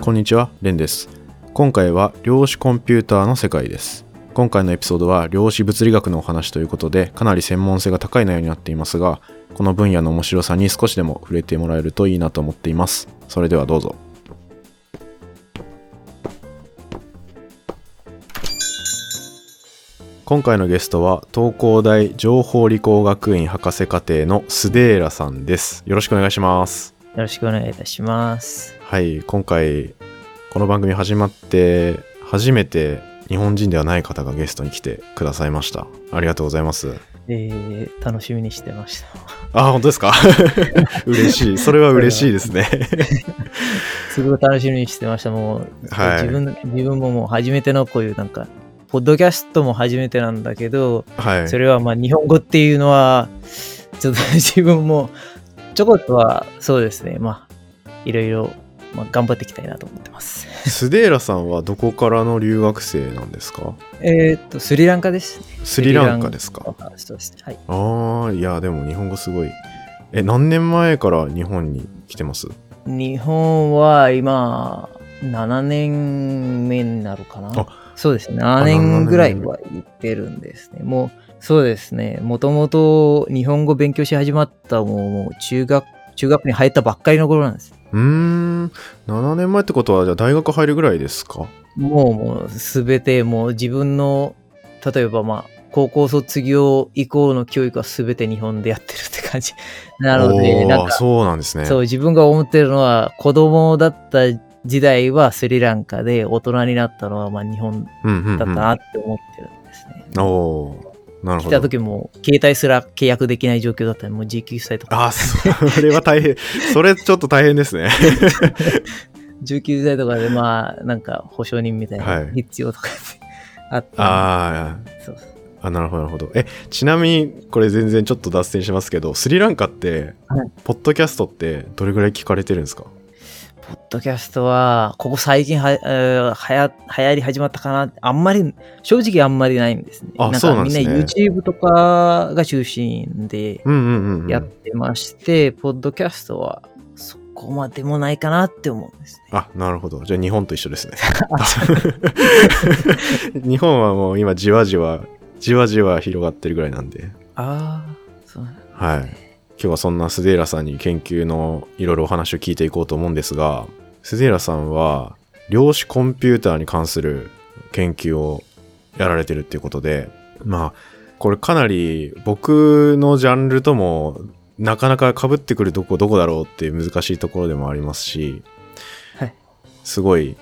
こんにちは、レンです。今回は量子コンピューターの世界です。今回のエピソードは量子物理学のお話ということで、かなり専門性が高い内容になっていますが、この分野の面白さに少しでも触れてもらえるといいなと思っています。それではどうぞ。今回のゲストは東工大情報理工学院博士課程のスデーラさんです。よろしくお願いします。よろしくお願いいたします。はい、今回この番組始まって初めて日本人ではない方がゲストに来てくださいました。ありがとうございます。えー、楽しみにしてました。あ、本当ですか？嬉しい。それは嬉しいですね。すごく楽しみにしてました。もう、はい自分自分ももう初めてのこういうなんか、ポッドキャストも初めてなんだけど、はい。それはまあ日本語っていうのは、ちょっと自分もちょこっとはそうですね、まあ、いろいろ、まあ、頑張っていきたいなと思ってます。スデーラさんはどこからの留学生なんですか？えーっと、スリランカですね。スリランカですか？はい。ああ、いや、でも日本語すごい。え、何年前から日本に来てます？日本は今、7年目になるかなあ。そうですね。7年ぐらいは行ってるんですね。もう、そうですね。もともと日本語勉強し始まったもう中学、中学に入ったばっかりの頃なんです。うーん、7年前ってことは、じゃあ大学入るぐらいですか？もうもうすべてもう自分の、例えばまあ、高校卒業以降の教育はすべて日本でやってるって感じ。なので、なんか、そうなんですね。そう、自分が思ってるのは、子供だった時代はスリランカで、大人になったのはまあ日本うんうん、うん。だったなって思ってるんですね。おーなる来た。時も、携帯すら契約できない状況だったら、もう19歳とか、あ、それは大変。それちょっと大変ですね。19歳とかで、まあ、なんか保証人みたいはない必要とかあって、あそうーあ、なるほど、なるほど。え、ちなみに、これ全然ちょっと脱線しますけど、スリランカって、はいポッドキャストってどれぐらい聞かれてるんですか？ポッドキャストは、ここ最近は、えーはや流行り始まったかなあんまり、正直あんまりないんですね。あなんかみんそうなんですねな YouTube とかが中心で。やってまして、ポッドキャストはそこまでもないかなって思うんですね。あ、なるほど。じゃあ日本と一緒ですね。日本はもう今じわじわ、じわじわ広がってるぐらいなんで。ああ、そうなんだはい。今日はそんなスデーラさんに研究のいろいろお話を聞いていこうと思うんですが、スデーラさんは量子コンピューターに関する研究をやられてるっていうことで、まあ、これかなり僕のジャンルともなかなか被ってくるどこどこだろうっていう難しいところでもありますし、はい。すごい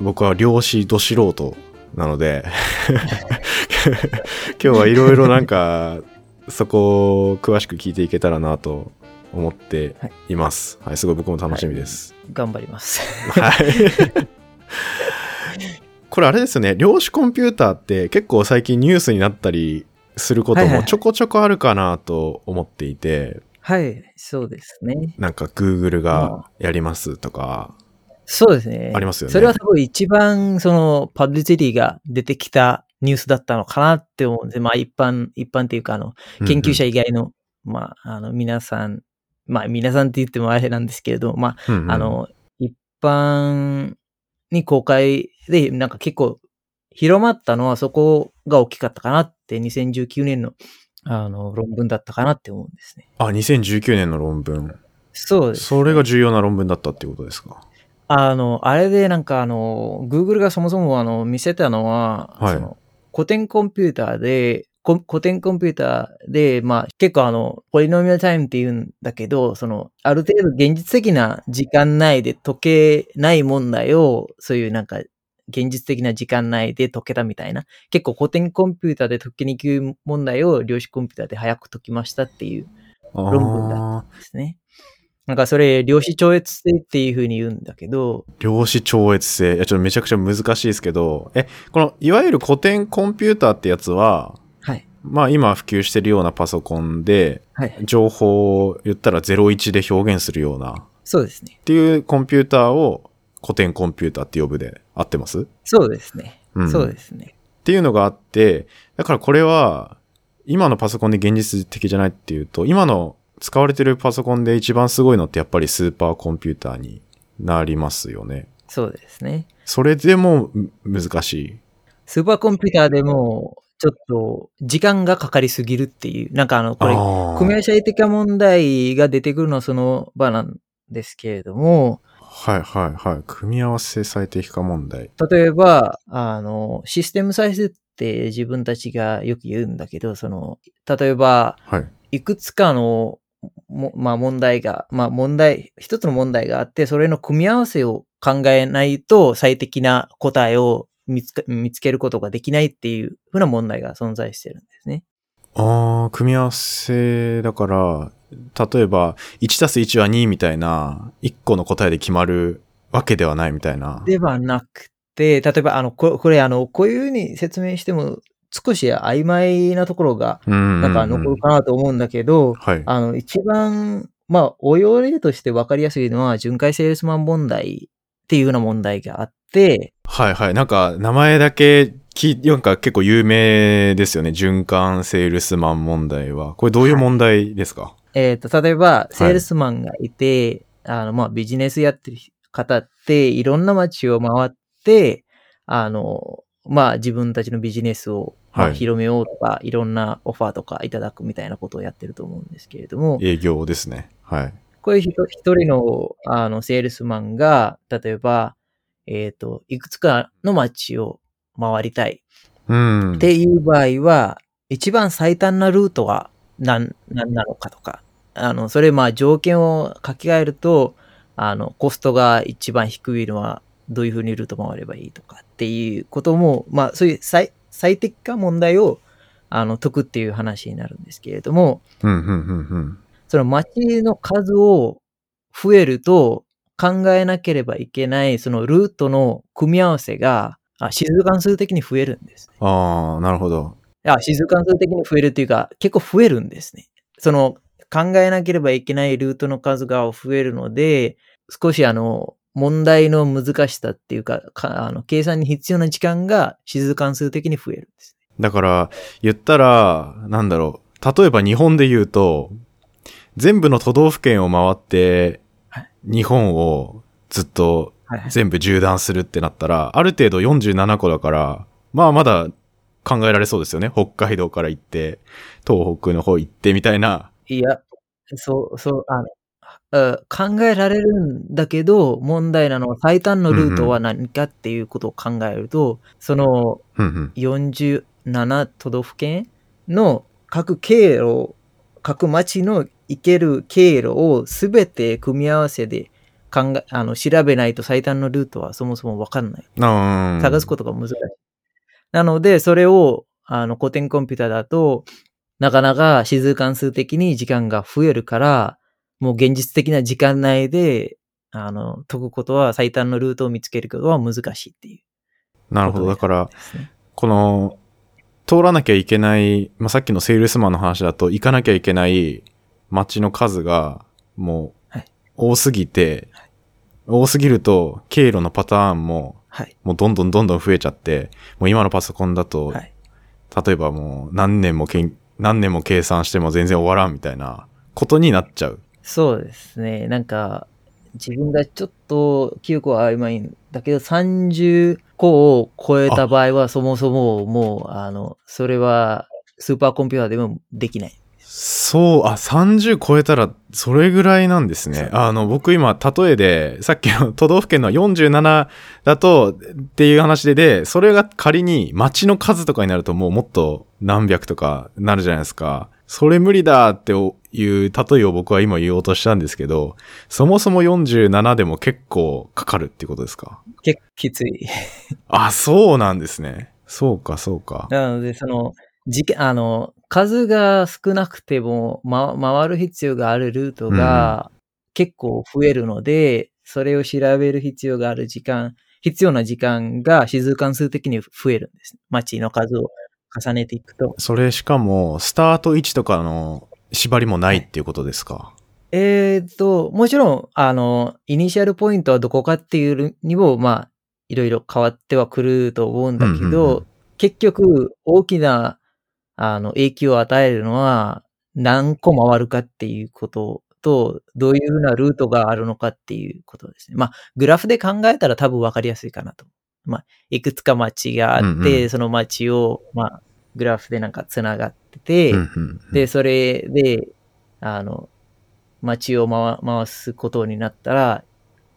僕は量子ど素人なので今日はいろいろなんかそこを詳しく聞いていけたらなと思っています。はい、すごい僕も楽しみです。頑張ります。はい。これあれですよね、量子コンピューターって結構最近ニュースになったりすることはいはいもちょこちょこあるかなと思っていて、はい、そうですね。なんか Google がやりますとか、そうですね。ありますよねそれは多分一番そのパブリシティが出てきたニュースだったのかなって思うんで、まあ一般、一般っていうかあの、研究者以外の、まあ、あの、皆さん、まあ、皆さんって言ってもあれなんですけれど、まうんうんあ、あ、の、一般に公開で、なんか結構広まったのはそこが大きかったかなって、2019年の、あの、論文だったかなって思うんですね。あ、2019年の論文。そうです。それが重要な論文だったっていうことですか？あの、あれでなんかあの、Google がそもそもあの、見せたのは、はいその古典コンピューターで、古典コンピューターで、まあ結構あの、ポリノミアルタイムって言うんだけど、その、ある程度現実的な時間内で解けない問題を、そういうなんか、現実的な時間内で解けたみたいな。結構古典コンピューターで解きにくい問題を量子コンピューターで早く解きましたっていう論文だあーですね。なんかそれ、量子超越性っていう風に言うんだけど、量子超越性。いや、ちょっとめちゃくちゃ難しいですけど、え、この、いわゆる古典コンピューターってやつは、はい。まあ今普及してるようなパソコンで、はい。情報を言ったら01で表現するような、っそうですね。ていうコンピューターを古典コンピューターって呼ぶで合ってます？そうですね。うんそうですね。っていうのがあって、だからこれは、今のパソコンで現実的じゃないっていうと、今の使われてるパソコンで一番すごいのってやっぱりスーパーコンピューターになりますよね。そうですね。それでもむ難しい。スーパーコンピューターでも、ちょっと時間がかかりすぎるっていう、なんかあの、これ、組合社会的問題が出てくるのはその場なんですけれども、はいはいはい。組み合わせ最適化問題。例えば、あの、システムサイズって自分たちがよく言うんだけど、その、例えば、はい。いくつかの、もまあ問題が、まあ問題、一つの問題があって、それの組み合わせを考えないと最適な答えを見つか見つけることができないっていうふうな問題が存在してるんですね。ああ、組み合わせだから、例えば、1たす1は2みたいな、1個の答えで決まるわけではないみたいな。ではなくて、例えば、あの、ここれ、あの、こういうふうに説明しても少し曖昧なところが、うんなんか残るかなと思うんだけど、はい。あの、一番、まあ、応用例として分かりやすいのは、巡回セールスマン問題っていうような問題があって、はいはい。なんか、名前だけ聞い、なんか結構有名ですよね。循環セールスマン問題は。これどういう問題ですか、えっ、と、例えば、セールスマンがいて、あの、まあ、ビジネスやってる方って、いろんな街を回って、あの、まあ、自分たちのビジネスを、まあはい広めようとか、いろんなオファーとかいただくみたいなことをやってると思うんですけれども、営業ですね。はい。こういう人一人の、あの、セールスマンが、例えば、えっ、と、いくつかの街を回りたいうん。っていう場合は、一番最短なルートは何、何なのかとか、あの、それまあ条件を書き換えると、あの、コストが一番低いのはどういうふうにルート回ればいいとかっていうことも、まあそういう最最適化問題をあの解くっていう話になるんですけれども、うん、うん、うん、うん。その街の数を増えると考えなければいけないそのルートの組み合わせがあ指数関数的に増えるんです。ああ、なるほど。あ、指数関数的に増えるっていうか、結構増えるんですね。その、考えなければいけないルートの数が増えるので、少しあの、問題の難しさっていうか、かあの計算に必要な時間が指数関数的に増えるんです。だから、言ったら、なんだろう。例えば日本で言うと、全部の都道府県を回ってはい、日本をずっとはいはい。全部縦断するってなったら、ある程度47個だから、まあまだ考えられそうですよね。北海道から行って、東北の方行ってみたいな。いや、そう、そう、あの、あ考えられるんだけど、問題なのは最短のルートは何かっていうことを考えると、そのうんうん。47都道府県の各経路、各町の行ける経路をすべて組み合わせで考え、あの、調べないと最短のルートはそもそもわかんない。探すことが難しい。なので、それを、あの、古典コンピューターだと、なかなか指数関数的に時間が増えるから、もう現実的な時間内で、あの、解くことは最短のルートを見つけることは難しいっていう。なるほど。だから。この、通らなきゃいけない、まあ、さっきのセールスマンの話だと、行かなきゃいけない街の数が、もうはい、多すぎて、多すぎると、経路のパターンも、はい。もうどんどんどんどん増えちゃって、もう今のパソコンだと、はい。例えばもう何年もけん、何年も計算しても全然終わらんみたいなことになっちゃう。そうですね。なんか、自分がちょっと記憶は曖昧んだけど、30個を超えた場合は、そもそももう、あの、それはスーパーコンピューターでもできない。そう、あ、30超えたら、それぐらいなんですね。あの、僕今、例えで、さっきの 都道府県の47だと、っていう話で、で、それが仮に町の数とかになると、もうもっと何百とかなるじゃないですか。それ無理だっていう例えを僕は今言おうとしたんですけど、そもそも47でも結構かかるってことですか？結構きつい。あ、そうなんですね。そうか、そうか。なので、その、時間、あの、数が少なくても、ま、回る必要があるルートが結構増えるので、それを調べる必要がある時間、必要な時間が指数関数的に増えるんです。街の数を重ねていくと。それしかも、スタート位置とかの縛りもないっていうことですか、えーっと、もちろん、あの、イニシャルポイントはどこかっていうにも、まあ、いろいろ変わってはくると思うんだけど、うんうんうん結局、大きな、あの、影響を与えるのは、何個回るかっていうことと、どういうふうなルートがあるのかっていうことですね。まあ、グラフで考えたら多分分かりやすいかなと。まあ、いくつか街があって、うんうんその街を、まあ、グラフでなんか繋がってて、うんうんうんで、それで、あの、街を回回すことになったら、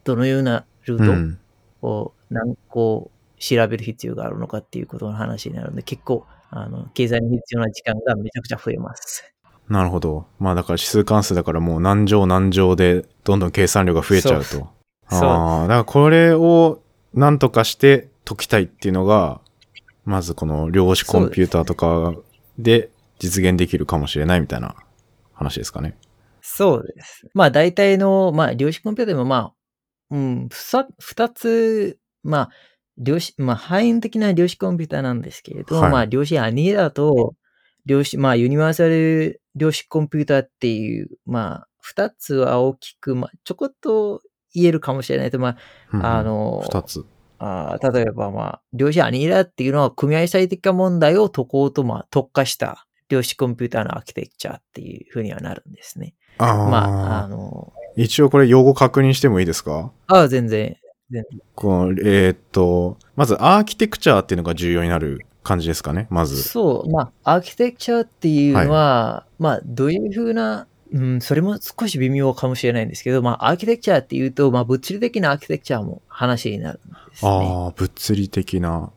どのようなルートうんを何個調べる必要があるのかっていうことの話になるので、結構、あの、計算に必要な時間がめちゃくちゃ増えます。なるほど。まあだから指数関数だからもう何乗何乗でどんどん計算量が増えちゃうと。そうああ、だからこれを何とかして解きたいっていうのが、まずこの量子コンピューターとかで実現できるかもしれないみたいな話ですかね。そうです。まあ大体の、まあ量子コンピューターでもまあ、うん、二つ、まあ、量子、まあ範囲的な量子コンピューターなんですけれど、はいまあ量子アニーラと、量子、まあユニバーサル量子コンピューターっていう、まあ二つは大きく、まあちょこっと言えるかもしれないと、まあ、あの、二つ。あー例えば、まあ、量子アニーラっていうのは、組合最適化問題を解こうと、まあ、特化した量子コンピューターのアーキテクチャっていうふうにはなるんですね。ああ、まあ、あの、一応これ用語確認してもいいですか？ああ、全然、全然。この、えーっと、まずアーキテクチャーっていうのが重要になる感じですかね、まず。そう、まあ、アーキテクチャっていうのは、まあ、どういうふうな、うん、それも少し微妙かもしれないんですけど、まあ、アーキテクチャっていうと、まあ、物理的なアーキテクチャも話になるんですね。ああ、物理的な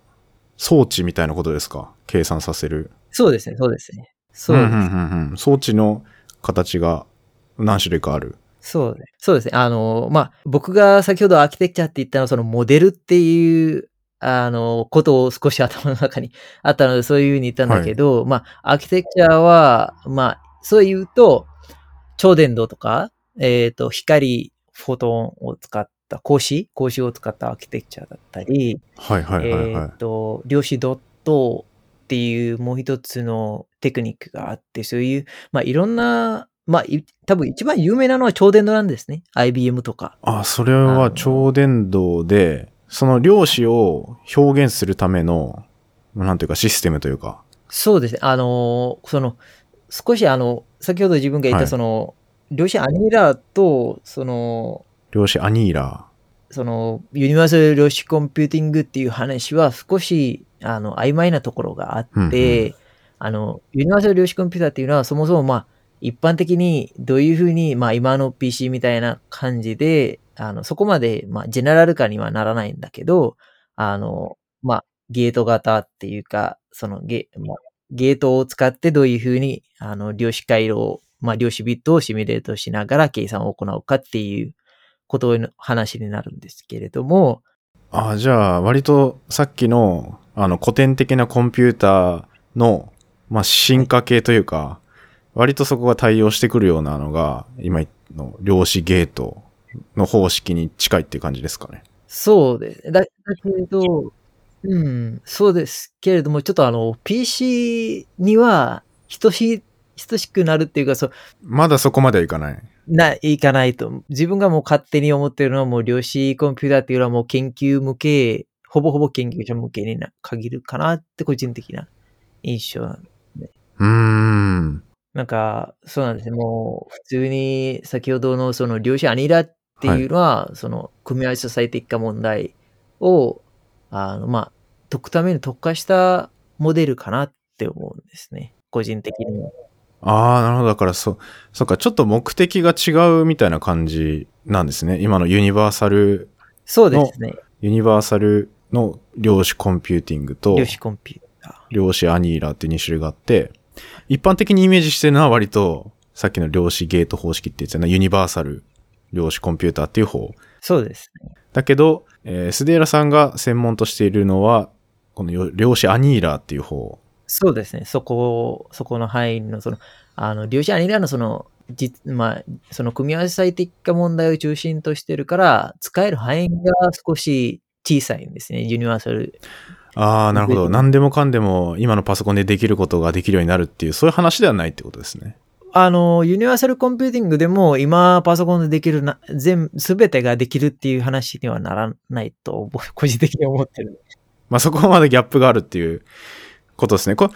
装置みたいなことですか？計算させる。そうですね、そうですね。そうですんうんうんうん。装置の形が何種類かある。そうです。そうですね。あの、まあ、僕が先ほどアーキテクチャって言ったのは、そのモデルっていう、あの、ことを少し頭の中に あったので、そういうふうに言ったんだけど、まあ、アーキテクチャは、まあ、そう言うと、超電導とか、えっ、と、光、フォトンを使った、光子？光子を使ったアーキテクチャだったり、はいはいはいはいえっ、。と、量子ドットっていうもう一つのテクニックがあって、そういう、まあいろんな、まあい多分一番有名なのは超電導なんですね。IBM とか。あ、それは超電導で、その量子を表現するための、なんていうかシステムというか。そうですね。あの、その、少しあの、先ほど自分が言っはい。たその、量子アニーラーと、その、量子アニーラ。その、ユニバーサル量子コンピューティングっていう話は少し、あの、曖昧なところがあって、うんうん。あの、ユニバーサル量子コンピューターっていうのはそもそもまあ、一般的にどういうふうに、まあ今の PC みたいな感じで、あの、そこまで、まあ、ジェネラル化にはならないんだけど、あの、まあ、ゲート型っていうか、そのゲ、まあ、ゲートを使ってどういうふうに、あの、量子回路を、まあ、量子ビットをシミュレートしながら計算を行うかっていうことの話になるんですけれども、ー。あ、じゃあ割とさっきの、あの古典的なコンピューターの、まあ進化系というか、割とそこが対応してくるようなのが、今の量子ゲートの方式に近いっていう感じですかね。そうです。だだけど、うん、そうですけれども、ちょっとあの、PC には等しい、等しくなるっていうか、そう、まだそこまではいかない。な、いかないと。自分がもう勝手に思ってるのはもう量子コンピューターっていうのはもう研究向け、ほぼほぼ研究者向けにな限るかなって個人的な印象なんうーん。なんか、そうなんですね。もう、普通に、先ほどのその量子アニラっていうのは、その、組み合わせ最適化問題を、あの、まあ、解くために特化したモデルかなって思うんですね。個人的には。ああ、なるほど。だからそ、そっか、ちょっと目的が違うみたいな感じなんですね。今のユニバーサル、そうですね。ユニバーサルの量子コンピューティングと量子コンピューター。量子アニーラーって2種類があって、一般的にイメージしてるのは割と、さっきの量子ゲート方式って言ってたのはユニバーサル量子コンピューターっていう方。そうですね。だけど、えースデーラさんが専門としているのは、このよ量子アニーラーっていう方。そうですね。そこ、そこの範囲の、その、あの、量子アニーラのその、じまあ、その組み合わせ最適化問題を中心としてるから、使える範囲が少し小さいんですね。ユニバーサル。ああ、なるほど。で何でもかんでも今のパソコンでできることができるようになるっていう、そういう話ではないってことですね。あの、ユニバーサルコンピューティングでも今パソコンでできるな、全、すべてができるっていう話にはならないと、僕 個人的に思ってる。まあそこまでギャップがあるっていうことですね。これ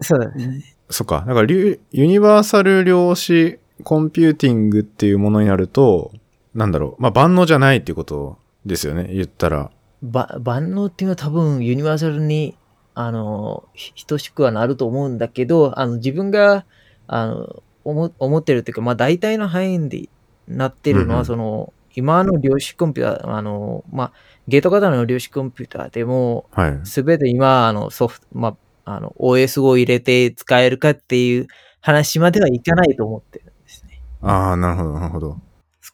そうですね。そっか。だからユニバーサル量子コンピューティングっていうものになると、なんだろう。まあ、万能じゃないっていうことですよね。言ったら。ば万能っていうのは多分ユニバーサルに、あの、ひ等しくはなると思うんだけど、あの、自分が、あの、思思ってるっていうか、まあ大体の範囲でなってるのは、その、今の量子コンピューター、あの、まあ、ゲート型の量子コンピューターでも、はい。すべて今、あの、ソフト、まあ、あの、OS を入れて使えるかっていう話まではいかないと思ってるんですね。ああ、なるほど、なるほど。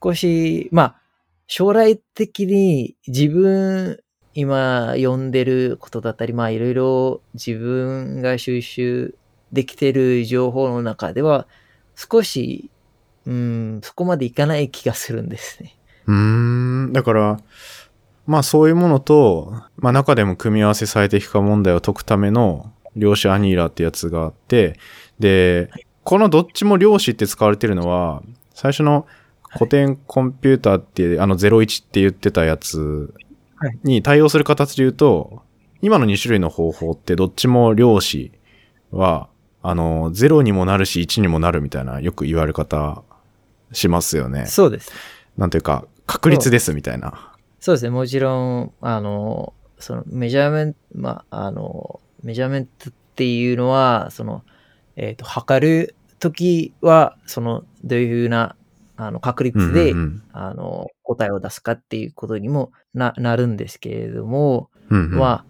少し、まあ、将来的に自分、今読んでることだったり、まあいろいろ自分が収集できてる情報の中では、少し、うん、そこまでいかない気がするんですね。うーん。だから、まあそういうものと、まあ中でも組み合わせ最適化問題を解くための量子アニーラーってやつがあって、で、このどっちも量子って使われてるのは、最初の古典コンピューターって、あの01って言ってたやつはいに対応する形で言うと、今の2種類の方法ってどっちも量子は、あの、0にもなるし1にもなるみたいなよく言われ方しますよね。そうです。なんていうか、確率ですみたいな。そうですね。もちろん、あの、そのメジャーメント、まあ、あの、メジャーメントっていうのは、その、えっ、と、測るときは、その、どういうふうな、あの、確率で、うんうんあの、答えを出すかっていうことにもな、なるんですけれども、うんうんは、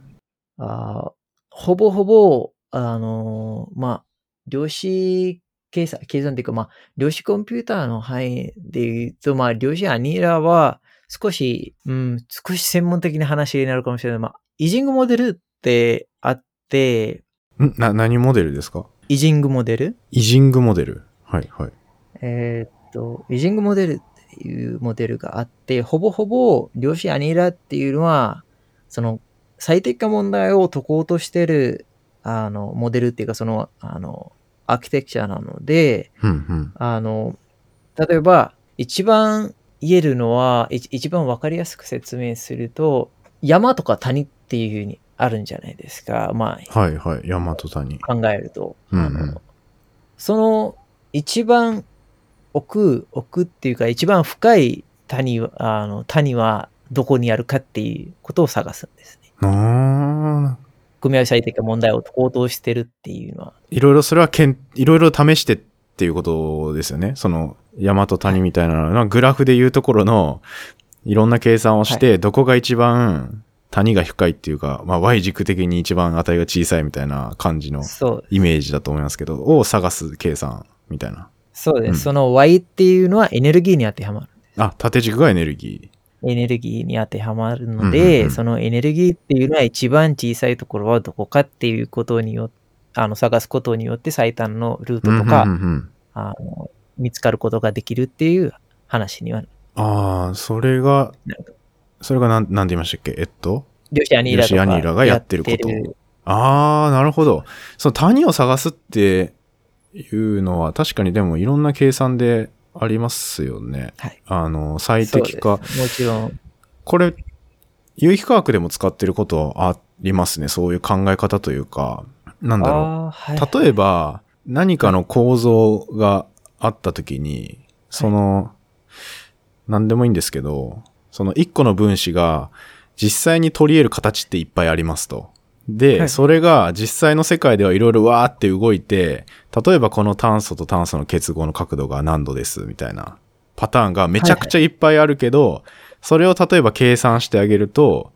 あーほぼほぼ、あの、まあ、量子計算、計算っていうか、まあ、量子コンピューターの範囲で言うと、まあ、量子アニーラは、少し、うん、少し専門的な話になるかもしれない。まあ、イジングモデルってあって、ん？な、何モデルですか？イジングモデル？イジングモデル。はいはい。えーっと、イジングモデルっていうモデルがあって、ほぼほぼ量子アニーラっていうのは、その最適化問題を解こうとしてる、あの、モデルっていうか、その、あの、アーキテクチャなので、うんうん。あの、例えば、一番言えるのは、い一番わかりやすく説明すると、山とか谷っていうふうにあるんじゃないですか。まあ、はいはい。大和谷。考えると。うんうんあのその一番奥、奥っていうか一番深い谷は、あの谷はどこにあるかっていうことを探すんですね。ああ。組み合わせ最適化問題を解こうとしてるっていうのは。いろいろそれはけん、いろいろ試してっていうことですよね。その、山と谷みたいなのは、グラフでいうところの、いろんな計算をして、どこが一番谷が深いっていうか、まあ Y 軸的に一番値が小さいみたいな感じのイメージだと思いますけど、を探す計算みたいな。そうです。うんその Y っていうのはエネルギーに当てはまる。あ、縦軸がエネルギエネルギーに当てはまるのうんで、うんうん。そのエネルギーっていうのは一番小さいところはどこかっていうことによって、あの探すことによって最短のルーー。トとか、うんうんうんうん。あの見つかることができるっていう話には。ああ、それがそれがなん、なんて言いましたっけ？えっと？量子アニーラアニーラがやってること？ああ、なるほど。その谷を探すっていうのは確かにでもいろんな計算でありますよね。はいあの、最適化もちろん、これ、有機化学でも使ってることありますね。そういう考え方というか、なんだろう。はい、例えば、何かの構造があったときに、その、何でもいいんですけど、その一個の分子が実際に取り得る形っていっぱいありますと。で、はいそれが実際の世界ではいろいろわーって動いて、例えばこの炭素と炭素の結合の角度が何度ですみたいなパターンがめちゃくちゃいっぱいあるけど、それを例えば計算してあげると、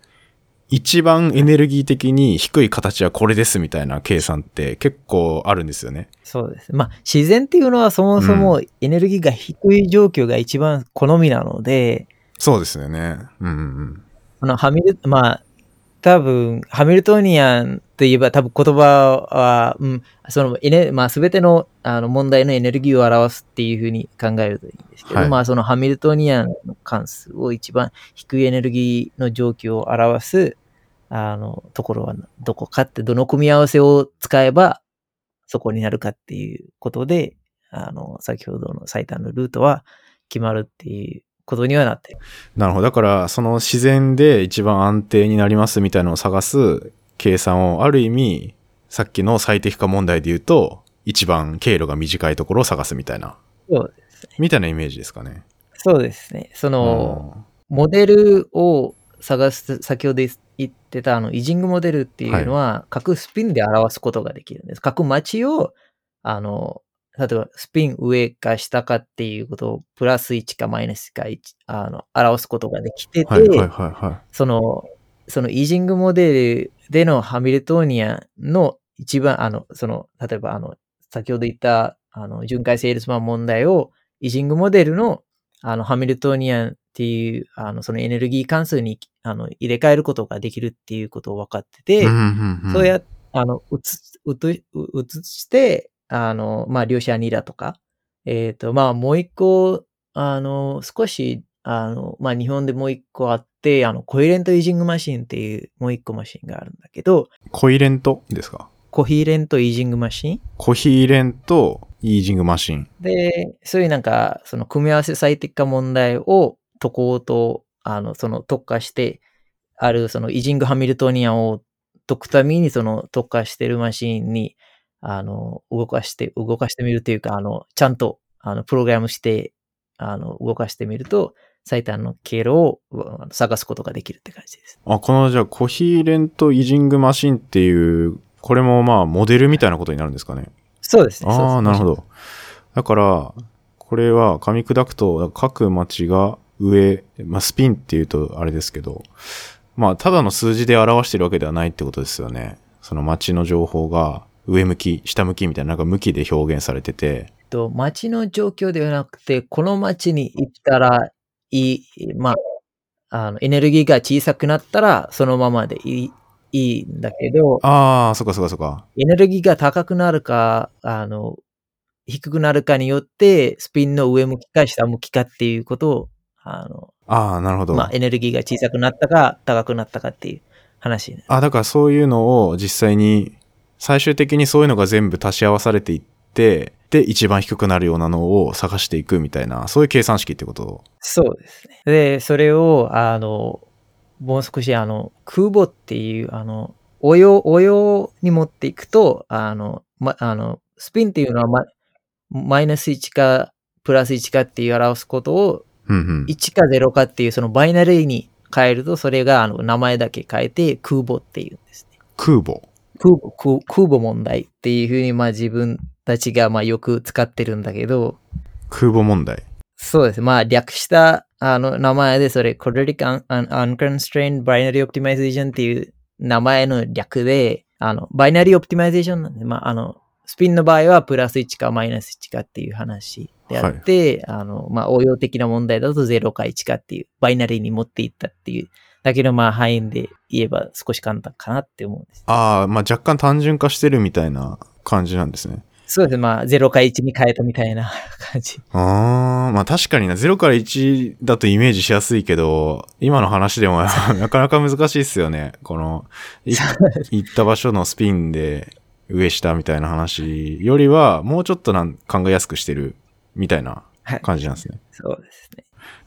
一番エネルギー的に低い形はこれですみたいな計算って結構あるんですよね。そうです。まあ、自然っていうのはそもそもエネルギーが低い状況が一番好みなので、そうですよね。うんうんうん。あの、ハミル、まあ、多分、ハミルトニアンといえば多分言葉は、うん、その、エネ、まあ、すべての、あの、問題のエネルギーを表すっていうふうに考えるといいんですけど、はい。まあ、そのハミルトニアンの関数を一番低いエネルギーの状況を表す、あの、ところはどこかって、どの組み合わせを使えば、そこになるかっていうことで、あの、先ほどの最短のルートは決まるっていうことにはなってる。なるほど。だから、その自然で一番安定になりますみたいなのを探す計算を、ある意味、さっきの最適化問題で言うと、一番経路が短いところを探すみたいな、そうみたいなイメージですかね。そうですね。その、モデルを探す、先ほど言ってたあの、イジングモデルっていうのは、各スピンで表すことができるんです。各街を、あの、例えばスピン上か下かっていうことをプラス1かマイナスか1あの表すことができてて、はいはいはいはい。その、そのイージングモデルでのハミルトニアンの一番、あの、その、例えばあの、先ほど言った、あの、巡回セールスマン問題を、イージングモデルの、あの、ハミルトニアンっていう、あの、そのエネルギー関数に、あの、入れ替えることができるっていうことを分かってて、うんうんうんそうや、あの、移移して、あの、まあ、両者2だとか、えっ、と、まあ、もう一個、あの、少し、あの、まあ、日本でもう一個あって、あの、コイレントイージングマシンっていうもう一個マシンがあるんだけど、コイレントですか？コヒーレントイージングマシン。コヒーレントイージングマシン。で、そういうなんか、その組み合わせ最適化問題を解こうと、あの、その特化して、あるそのイージングハミルトニアンを解くためにその特化してるマシンに、あの、動かして、動かしてみるというか、あの、ちゃんと、あの、プログラムして、あの、動かしてみると、最短の経路を探すことができるって感じです。あ、このじゃあコヒーレントイージングマシンっていう、これもまあモデルみたいなことになるんですかね？そうですね。ああ、なるほ。ど。だから、これは噛み砕くと、各町が上、まあスピンっていうとあれですけど、まあただの数字で表してるわけではないってことですよね。その町の情報が上向き、下向きみたいななんか向きで表現されてて、と、街の状況ではなくて、この街に行ったらいい、まあ、あの、エネルギーが小さくなったら、そのままでいい、いいんだけど、ああ、そっかそっかそっか。エネルギーが高くなるか、あの、低くなるかによって、スピンの上向きか下向きかっていうことを、あの、ああ、なるほど。まあ、エネルギーが小さくなったか、高くなったかっていう話ね。あ、だからそういうのを実際に、最終的にそういうのが全部足し合わされていって、で、一番低くなるようなのを探していくみたいな、そういう計算式ってこと？そうですね。で、それを、あの、もう少し、あの、空母っていう、あの、応用、応用に持っていくと、あの、ま、あの、スピンっていうのは、ま、マイナス1か、プラス1かっていう表すことを、うんうん。1か0かっていう、そのバイナリーに変えると、それが、あの、名前だけ変えて、 QUBO っていうんですね。 QUBO。QUBO、QUBO 問題っていうふうに、まあ自分たちが、まあよく使ってるんだけど、 QUBO 問題？そうです。まあ、略したあの名前で、それ、Quadratic Un- Un- Unconstrained Binary Optimization っていう名前の略で、あの、 Binary Optimization なんで、まあ、あの、スピンの場合はプラス1かマイナス1かっていう話であって、あの、まあ、応用的な問題だと0か1かっていう、バイナリーに持っていったっていう、だけどまあ、範囲で言えば少し簡単かなって思うんです。ああ、まあ若干単純化してるみたいな感じなんですね。そうですね。まあ、0か1に変えたみたいな 感じ。ああ、まあ確かにな、0から1だとイメージしやすいけど、今の話でも なかなか難しいっすよね。この、い行った場所のスピンで上下みたいな話よりは、もうちょっとなん考えやすくしてるみたいなはい。感じなんですね。そうです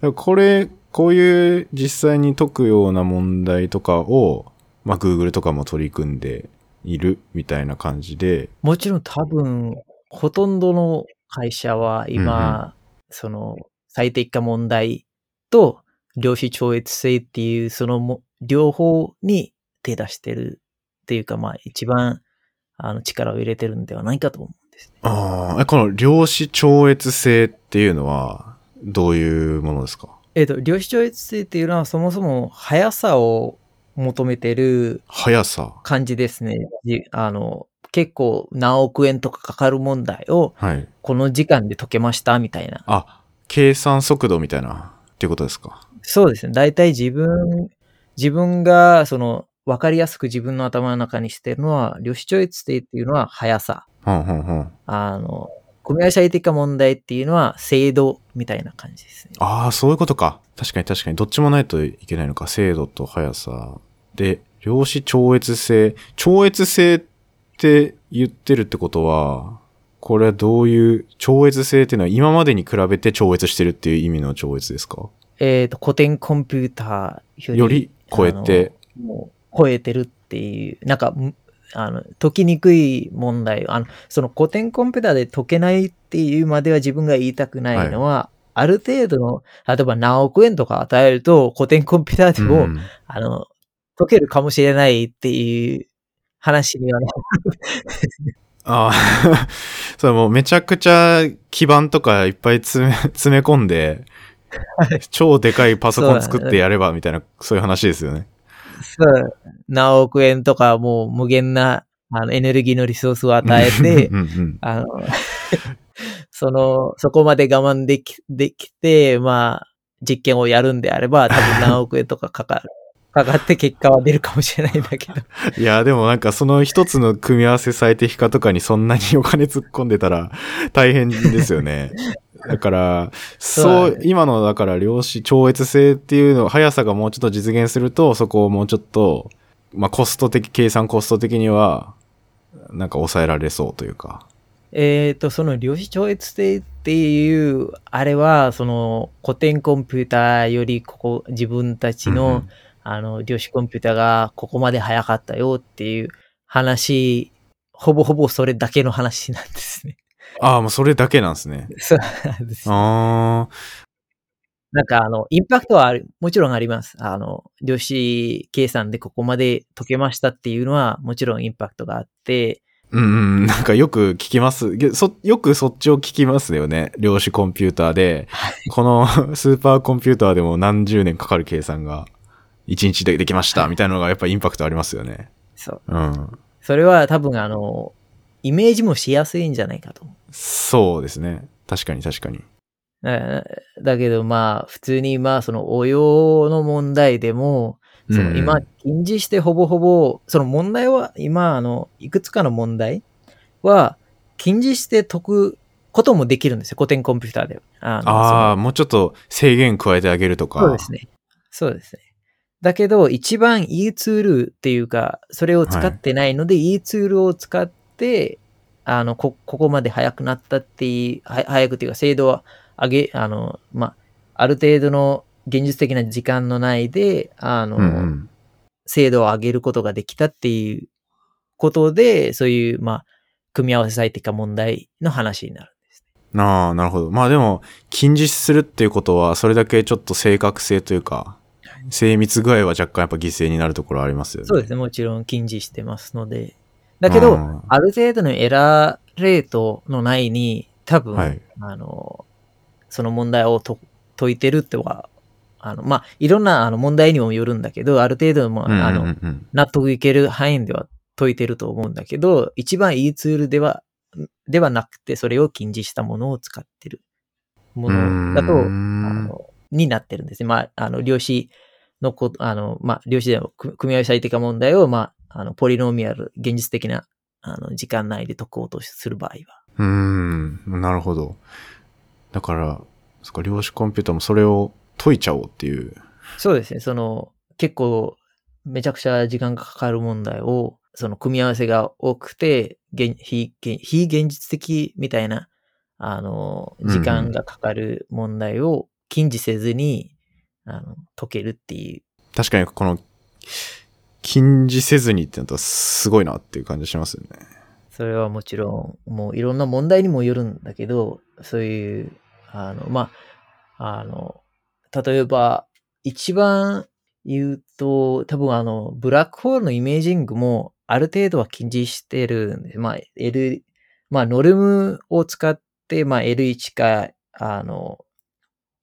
ね。これ、こういう実際に解くような問題とかを、まあ Google とかも取り組んでいるみたいな感じで、もちろん多分、ほとんどの会社は今、その最適化問題と量子超越性っていう、そのも両方に手出してるっていうか、まあ一番あの力を入れてるんではないかと思うんですね。ああ、えこの量子超越性っていうのは、どういうものですか？えっ、と、量子超越性っていうのはそもそも速さを求めてる速さ。感じですね。じあの、結構何億円とかかかる問題をはい。この時間で解けましたみたいな。あ、計算速度みたいな、っていうことですか？そうですね。大体自分、自分が、その、わかりやすく自分の頭の中にしてるのは、量子超越性っていうのは速さ。はんはんはん。あの、組み合わせ最適化問題っていうのは精度みたいな感じですね。ああ、そういうことか。確かに確かに。どっちもないといけないのか。精度と速さ。で、量子超越性。超越性って言ってるってことは、これはどういう、超越性っていうのは今までに比べて超越してるっていう意味の超越ですか？えっ、と、古典コンピューターより超えて。もう超えてるっていう、なんか、むあの、解きにくい問題、あの、その古典コンピューターで解けないっていうまでは自分が言いたくないのは、ある程度の、例えば何億円とか与えると古典コンピューターでも、うん。あの、解けるかもしれないっていう話にはなああ、それもうめちゃくちゃ基板とかいっぱい詰め詰め込んで、超でかいパソコン作ってやればみたいな、そういう話ですよね。そう何億円とかもう無限なあのエネルギーのリソースを与えてう、んうんあの、その、そこまで我慢でき、できて、まあ、実験をやるんであれば、多分何億円とかかかる。かかって結果は出るかもしれないんだけど。いや、でもなんかその一つの組み合わせ最適化とかにそんなにお金突っ込んでたら大変ですよね。だから、そう、今のだから量子超越性っていうの、速さがもうちょっと実現すると、そこをもうちょっと、まあコスト的、計算コスト的には、なんか抑えられそうというか。えっと、その量子超越性っていう、あれは、その古典コンピューターより、ここ、自分たちの、うんうんあの、量子コンピューターがここまで早かったよっていう話、ほぼほぼそれだけの話なんですね。ああ、もうそれだけなん ですね。そうなんです。ああ、なんかあの、インパクトはもちろんあります。あの、量子計算でここまで解けましたっていうのは、もちろんインパクトがあって、うんうん、なんかよく聞きます。よくそっちを聞きますよね。量子コンピューターで、この スーパーコンピューターでも何十年かかる計算が1日でできましたみたいなのがやっぱインパクトありますよね。そう。うん。それは多分あの、イメージもしやすいんじゃないかと。そうですね。確かに確かに。だだけどまあ、普通にまあ、その応用の問題でも、その今、禁じしてほぼほぼ、その問題は、今、あの、いくつかの問題は、禁じして解くこともできるんですよ。古典コンピューターでは。あのああ、もうちょっと制限加えてあげるとか。そうですね。そうですね。だけど、一番いいツールっていうか、それを使ってないので、い、いツールを使って、あの、こ、ここまで速くなったっていう、は早くっていうか、精度を上げ、あの、まあ、ある程度の現実的な時間の内で、あの、うんうん。精度を上げることができたっていうことで、そういう、まあ、組み合わせ最適化問題の話になるんです。ああ、なるほど。まあでも、禁じするっていうことは、それだけちょっと正確性というか、精密具合は若干やっぱ犠牲になるところありますよね。そうですね。もちろん禁じしてますので。だけど、うんある程度のエラーレートのないに、多分、はい。あの、その問題をと解いてるっては、あの、まあ、いろんなあの問題にもよるんだけど、ある程度も、うんうんうん。あの、納得いける範囲では解いてると思うんだけど、一番いいツールでは、ではなくて、それを禁じしたものを使ってるものだと、あん。の、になってるんですね。まあ、あの、量子のこ、あの、まあ、量子での組組み合わせ最適化問題を、まあ、あの、ポリノミアル、現実的な、あの、時間内で解こうとする場合は。うーん、なるほど。だから、そっか、量子コンピューターもそれを解いちゃおうっていう。そうですね。その、結構、めちゃくちゃ時間がかかる問題を、その組み合わせが多くて、現非現非現実的みたいな、あの、時間がかかる問題を禁じせずに、あの、解けるっていう。確かにこの、禁じせずにってのとすごいなっていう感じしますよね。それはもちろん、もういろんな問題にもよるんだけど、そういう、あの、まあ、あの、例えば、一番言うと、多分あの、ブラックホールのイメージングも、ある程度は禁じしてるんで。まあ、L、まあ、ノルムを使って、まあ、L1 か、あの、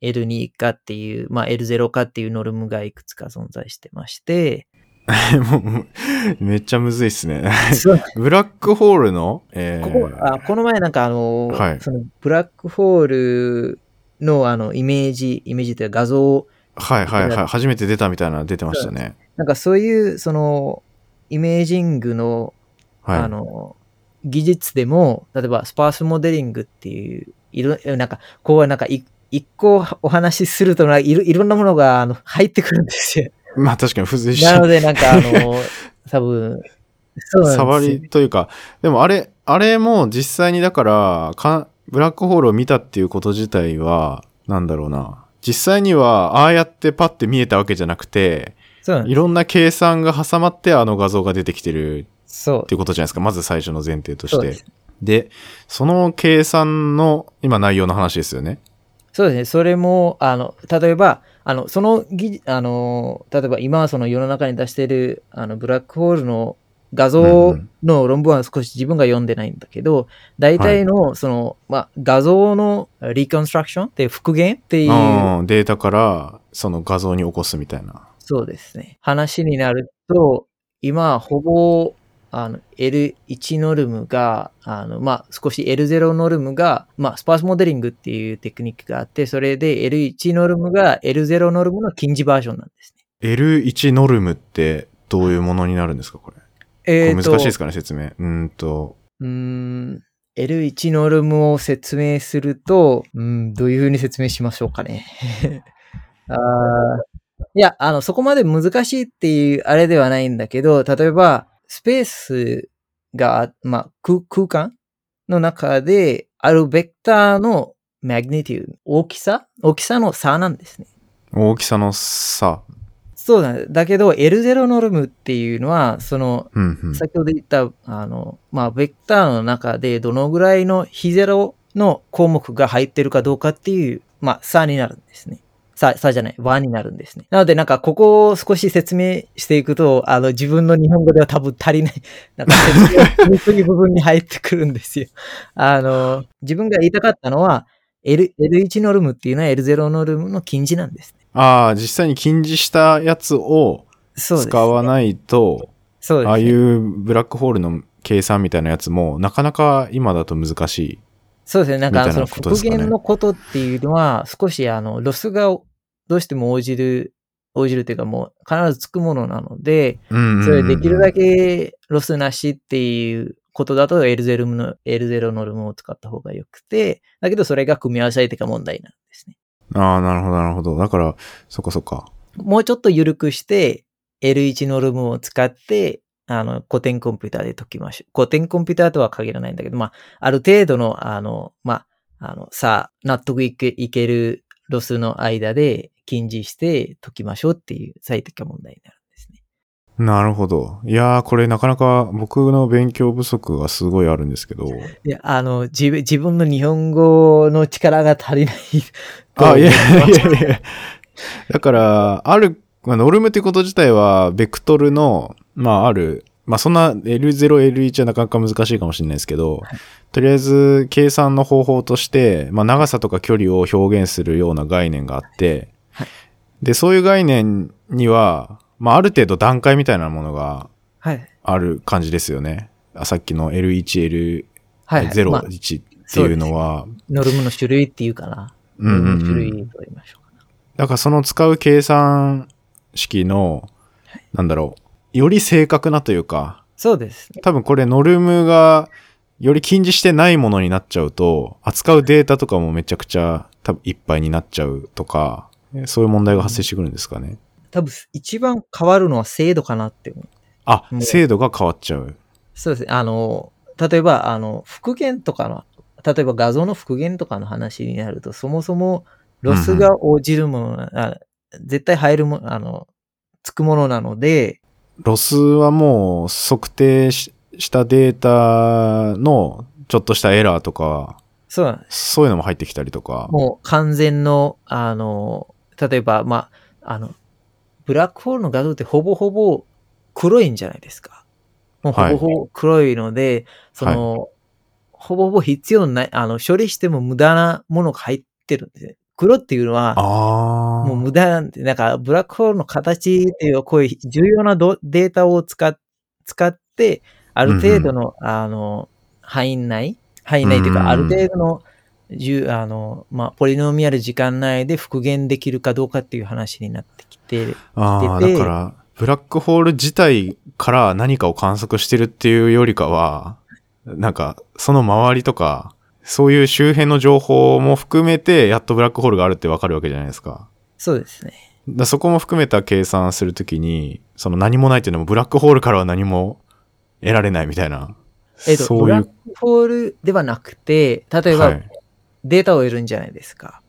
L2 かっていう、まあ、L0 かっていうノルムがいくつか存在してまして、もう、めっちゃむずいっすね。ブラックホールの、えーここあこの前なんかあの、はいそのブラックホールのあのイメージ、イメージというか画像、はいはいはい。初めて出たみたいなの出てましたね。なんかそういうそのイメージングの、はい。あの技術でも、例えばスパースモデリングっていう、いろ、なんかこうなんかい一個お話しするとないろいろんなものがあの入ってくるんですよ。まあ確かに付随しなのでなんかあの、多分、そうなんですよ触りというか、でもあれ、あれも実際にだから、かブラックホールを見たっていうこと自体は、なんだろうな。実際には、ああやってパッて見えたわけじゃなくて、いろんな計算が挟まってあの画像が出てきてるっていうことじゃないですか。まず最初の前提として。で、その計算の今内容の話ですよね。そうですね。それも、あの、例えば、あの、その技術、あの、例えば今その世の中に出している、あの、ブラックホールの画像の論文は少し自分が読んでないんだけど、大体の、その、まあ、画像のリコンストラクションって復元っていう、うんデータからその画像に起こすみたいな。そうですね。話になると、今、ほぼ、あの、L1 ノルムが、あの、まあ、少し L0 ノルムが、まあ、スパースモデリングっていうテクニックがあって、それで L1 ノルムが L0 ノルムの近似バージョンなんですね。L1 ノルムってどういうものになるんですか、これ？えこれ難しいですかね、説明。うーんと。うーん、L1 ノルムを説明すると、うん、どういうふうに説明しましょうかね。あーいや、あの、そこまで難しいっていうあれではないんだけど、例えば、スペースが、まあ、空空間の中で、あるベクターのマグニティュー、大きさ？大きさの差なんですね。大きさの差。そうだね。だけど、L0 ノルムっていうのは、その、うんうん。先ほど言った、あの、まあ、ベクターの中でどのぐらいの非ゼロの項目が入ってるかどうかっていう、まあ、差になるんですね。差、差じゃない、和になるんですね。なので、なんか、ここを少し説明していくと、あの、自分の日本語では多分足りない、なんか説明部分に入ってくるんですよ。あの、自分が言いたかったのは、L、L1 ノルムっていうのは L0 ノルムの近似なんですね。ああ、実際に近似したやつを。使わないと、そうです、ね。ああいうブラックホールの計算みたいなやつも、なかなか今だと難しい。そうですね。なんか、その復元のことっていうのは、少し、あの、ロスがどうしても生じる、生じるっていうかもう必ずつくものなので、それできるだけロスなしっていうことだと L0 の、L0 ノルムを使った方が良くて、だけどそれが組み合わせ最適化問題なんですね。ああ、なるほど、なるほど。だから、そっかそっか。もうちょっと緩くして、L1 ノルムを使って、あの、古典コンピューターで解きましょう。古典コンピューターとは限らないんだけど、まあ、ある程度の、あの、まあ、あの、さあ、納得いけいけるロスの間で近似して解きましょうっていう最適化問題になるんですね。なるほど。いやー、これなかなか僕の勉強不足がすごいあるんですけど。いや、あの、自分、自分の日本語の力が足りないとあ、思いいや。いやいやだから、ある、まあ、ノルムってこと自体は、ベクトルの、まあ、ある、まあ、そんな L0、L1 はなかなか難しいかもしれないですけど、とりあえず、計算の方法として、まあ、長さとか距離を表現するような概念があって、はいで、そういう概念には、まあ、ある程度段階みたいなものがはい。ある感じですよね。あさっきの L1、L0、はい。はいまあ1っていうのは、ノルムの種類っていうかな。うんうんうん種類と言いましょうかな。だからその使う計算式の、なんだろう、より正確なというか、そうですね。多分これノルムがより近似してないものになっちゃうと、扱うデータとかもめちゃくちゃ多分いっぱいになっちゃうとか、そういう問題が発生してくるんですかね。多分、一番変わるのは精度かなって思う。あ精度が変わっちゃう。そうですね。あの、例えば、あの、復元とかの、例えば画像の復元とかの話になると、そもそもロスが応じるものな、あ絶対入るもあの、つくものなので、ロスはもう測定ししたデータのちょっとしたエラーとか、そうなんです。そういうのも入ってきたりとか。もう完全の、あの、例えば、まあ、あの、ブラックホールの画像ってほぼほぼ黒いんじゃないですか。もうほぼほぼ黒いので、その、ほぼほぼ必要ない、あの、処理しても無駄なものが入ってるんですね。黒っていうのは。もう無駄なんで、なんか、ブラックホールの形っていう、こういう重要などデータを使っ使って、ある程度の、あの、範囲内、範囲内というか、うんうん。ある程度の、あの、まあ、ポリノミアル時間内で復元できるかどうかっていう話になってきて、ああ、てて。だから、ブラックホール自体から何かを観測してるっていうよりかは、なんか、その周りとか、そういう周辺の情報も含めて、やっとブラックホールがあるってわかるわけじゃないですか。そうですね。だそこも含めた計算するときに、その何もないっていうのも、ブラックホールからは何も得られないみたいな。えっと、そういうブラック。ホールではなくて、例えば、はいデータを得るんじゃないですか。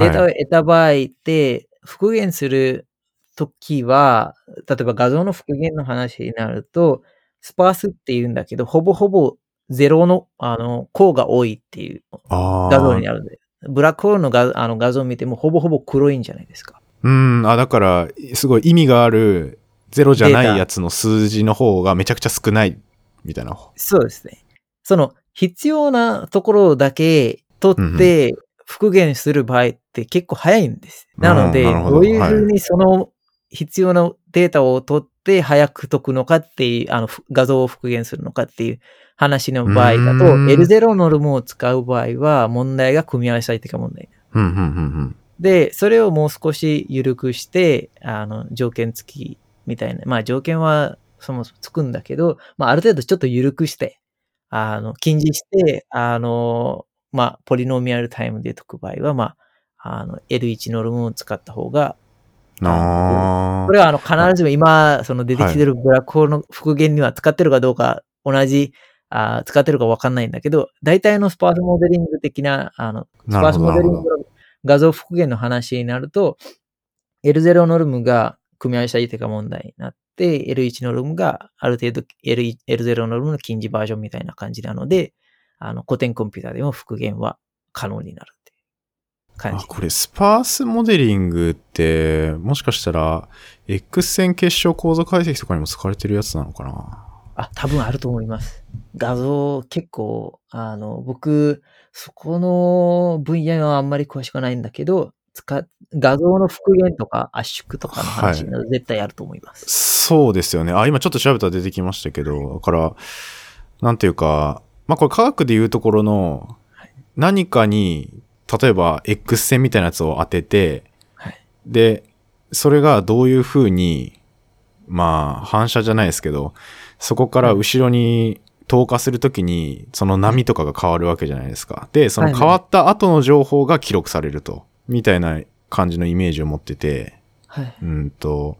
データをはい得た場合って、復元するときは、例えば画像の復元の話になると、スパースって言うんだけど、ほぼほぼゼロの、あの、項が多いっていうあ画像にあ。なるんで。ブラックホールの画あの画像を見てもほぼほぼ黒いんじゃないですか。うん、あ、だから、すごい意味があるゼロじゃないやつの数字の方がめちゃくちゃ少ないみたいな。そうですね。その必要なところだけ取って復元する場合って結構早いんです。なので、うんどどういうふうにその必要なデータを取って早く解くのかっていう、あのふ画像を復元するのかっていう話の場合だと、うん L0 のルムを使う場合は問題が組み合わせ最適化問題。うん、うん、うん、で、それをもう少し緩くして、あの、条件付きみたいな。まあ条件はそもそもつくんだけど、まあある程度ちょっと緩くして、あの、禁じして、あの、まあ、ポリノミアルタイムで解く場合は、まあ、あの、L1 ノルムを使った方が、あ。これはあの、必ずしも今、その出てきてるブラックホールの復元には使ってるかどうか、同じ、あー使ってるかわかんないんだけど、大体のスパースモデリング的な、あの、スパースモデリングの画像復元の話になると、L0 ノルムが組み合わせ最適化問題になって、L1 ノルムがある程度 L1 L0 ノルムの禁じバージョンみたいな感じなので、あの、古典コンピューターでも復元は可能になるっていう感じ。あこれスパースモデリングって、もしかしたら、X 線結晶構造解析とかにも使われてるやつなのかな？あ、多分あると思います。画像結構、あの、僕、そこの分野はあんまり詳しくないんだけど、使画像の復元とか圧縮とかの話など絶対あると思います。そうですよね。あ、今ちょっと調べたら出てきましたけど、だから、なんていうか、まあこれ科学でいうところの、何かに、例えば X 線みたいなやつを当てて、はい。で、それがどういう風に、まあ反射じゃないですけど、そこから後ろに投下するときに、その波とかが変わるわけじゃないですか。で、その変わった後の情報が記録されると、みたいな感じのイメージを持ってて、はい。うんと、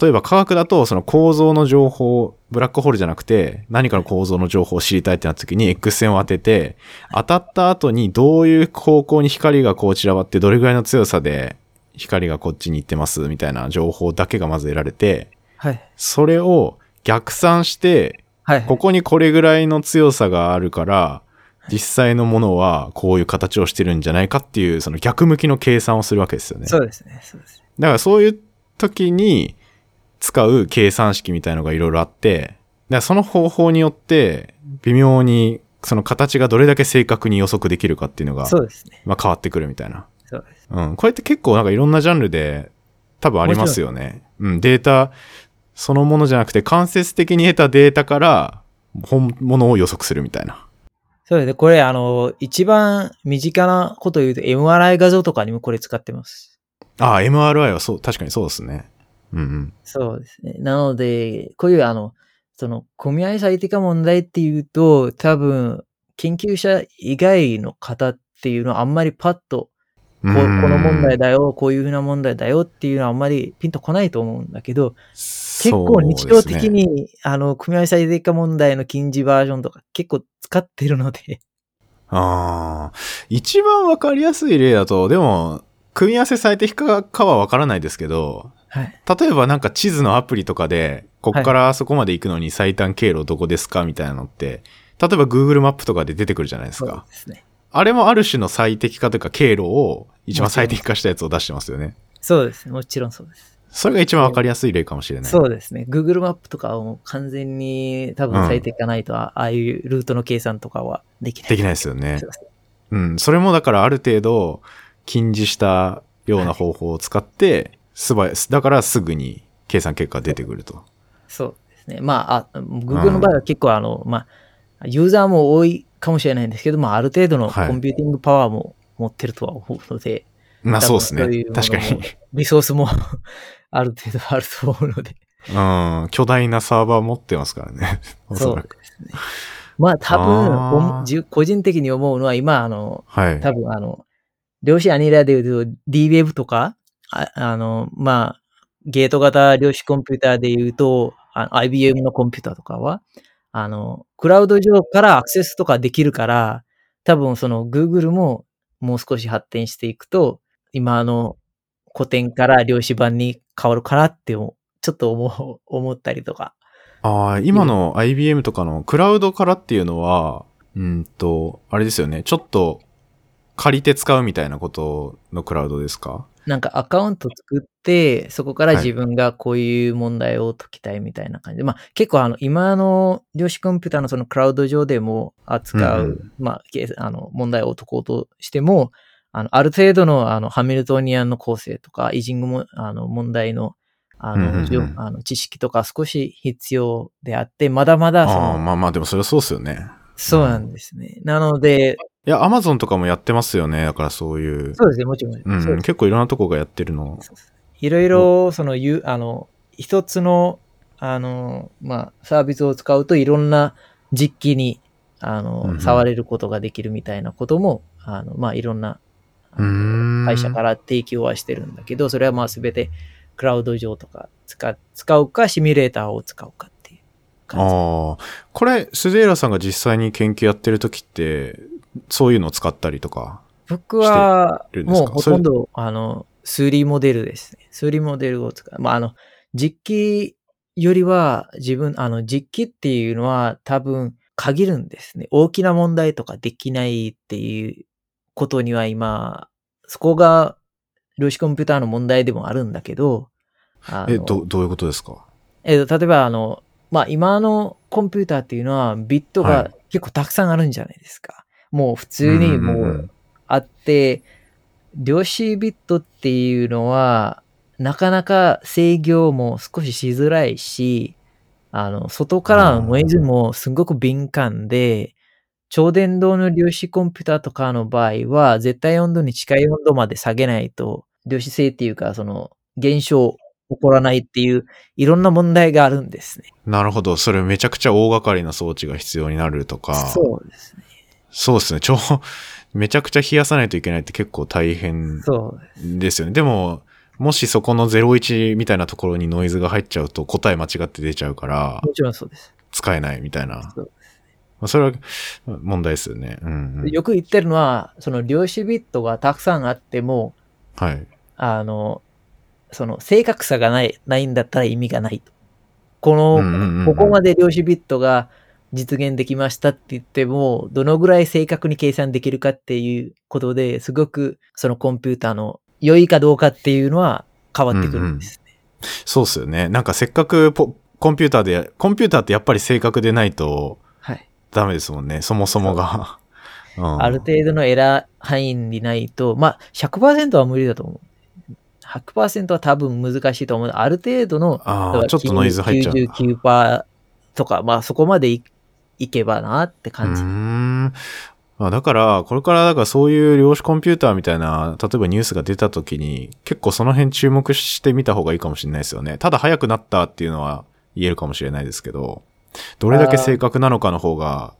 例えば科学だとその構造の情報、ブラックホールじゃなくて何かの構造の情報を知りたいってなった時に X 線を当てて、当たった後にどういう方向に光がこう散らばってどれぐらいの強さで光がこっちに行ってますみたいな情報だけがまず得られて、はい。それを逆算して、はい。ここにこれぐらいの強さがあるから、実際のものはこういう形をしてるんじゃないかっていう、その逆向きの計算をするわけですよね。そうですね。そうです。だからそういう時に使う計算式みたいのがいろいろあって、だその方法によって微妙にその形がどれだけ正確に予測できるかっていうのが、そうですね。まあ変わってくるみたいな。そうです。うん。これって結構なんかいろんなジャンルで多分ありますよね。うん。データそのものじゃなくて間接的に得たデータから本物を予測するみたいな。そうですね。これ、あの、一番身近なことを言うと MRI 画像とかにもこれ使ってます。ああ、MRI はそう、確かにそうですね。うんうん。そうですね。なので、こういうあの、その、組合最適化問題っていうと、多分、研究者以外の方っていうのはあんまりパッと、この問題だよ、こういうふうな問題だよっていうのはあんまりピンとこないと思うんだけど、結構日常的に、あの、組合最適化問題の近似バージョンとか結構使ってるので、ああ、一番わかりやすい例だと、でも、組み合わせ最適化かはわからないですけど、はい。例えばなんか地図のアプリとかで、こっからあそこまで行くのに最短経路どこですかみたいなのって、例えば Google マップとかで出てくるじゃないですそうか。ですね。あれもある種の最適化というか経路を一番最適化したやつを出してますよね。そうですね。もちろんそうです。それが一番わかりやすい例かもしれない。そうですね。Google マップとかはもう完全に多分最適化ないと、あああいうルートの計算とかはできない。できないですよねそう。ん。それもだからある程度禁じしたような方法を使って、すばやだからすぐに計算結果が出てくると。そうですね。まあ、あ Google の場合は結構あの、まあ、ユーザーも多いかもしれないんですけど、まあ、ある程度のはいコンピューティングパワーも持ってるとは思うので、まあそうですね確かに。リソースも ある程度あると思うので。うん。巨大なサーバー持ってますからね。おそそうらく。ですね。まあ、多分個人的に思うのは、今、あの、はい。多分あの、量子アニラで言うと D-Wave とか、ああの、まあ、ゲート型量子コンピューターで言うと、あ IBM のコンピューターとかは、あの、クラウド上からアクセスとかできるから、多分その Google ももう少し発展していくと、今の古典から量子版に変わるかなってちょっと思う、思ったりとかああ、今の IBM とかのクラウドからっていうのは、うんと、あれですよね。ちょっと借りて使うみたいなことのクラウドですか？なんかアカウント作って、そこから自分がこういう問題を解きたいみたいな感じで、まあ結構あの今の量子コンピューターのそのクラウド上でも扱う、うんうんまああの問題を解こうとしても、あのある程度のあのハミルトニアンの構成とか、イジングもあの問題のあの、うんうんあの知識とか少し必要であって、まだまだそああ、の、まあまあ、でもそれはそうですよね。そうなんですね。なので、いや、アマゾンとかもやってますよね。だからそういう。そうですね、もちろん。うん、結構いろんなとこがやってるの。いろいろ、その、ゆあの、一つの、あの、まあ、サービスを使うといろんな実機に、あうんうの、ん触れることができるみたいなことも、あの、まあ、いろんな、会社から提供はしてるんだけど、それはまあ、すべてクラウド上とか使使うか、シミュレーターを使うかっていう感じ。ああ。これ、スデーラさんが実際に研究やってる時って、そういうのを使ったりとか。僕はもうほとんど、あの、数理モデルですね。数理モデルを使う。まあ、あの、実機よりは自分、あの、実機っていうのは多分限るんですね。大きな問題とかできないっていうことには今、そこが量子コンピューターの問題でもあるんだけど、え、ど、どういうことですか？えっと、例えば、あの、まあ、今のコンピューターっていうのは、ビットはが結構たくさんあるんじゃないですか。もう普通にもうあって、量子ビットっていうのは、なかなか制御も少ししづらいし、あの、外からのノイズもすごく敏感で、超電導の量子コンピューターとかの場合は、絶対温度に近い温度まで下げないと、量子性っていうか、その、現象起こらないっていう、いろんな問題があるんですね。なるほど。それめちゃくちゃ大掛かりな装置が必要になるとか。そうですね。そうですね。超、めちゃくちゃ冷やさないといけないって結構大変。ですよね。でも、もしそこの01みたいなところにノイズが入っちゃうと答え間違って出ちゃうからもちろんそうです。使えないみたいな。そうまあそれは問題ですよね。うん、うん。よく言ってるのは、その量子ビットがたくさんあっても、はい。あの、その正確さがない、ないんだったら意味がないと。この、うんうんうんうんここまで量子ビットが実現できましたって言っても、どのぐらい正確に計算できるかっていうことですごくそのコンピューターの良いかどうかっていうのは変わってくるんですね。そうですよね。なんかせっかくポコンピューターで、コンピューターってやっぱり正確でないとはい。ダメですもんね。そもそもが。うんある程度のエラー範囲にないと、まあ100%は無理だと思う。100%は多分難しいと思う。ある程度のちょっとノイズ入っちゃう。99%とか、まあそこまでいいけばなって感じ。ん。あだから、これから、だからそういう量子コンピューターみたいな、例えばニュースが出た時に、結構その辺注目してみた方がいいかもしれないですよね。ただ速くなったっていうのは言えるかもしれないですけど、どれだけ正確なのかの方が、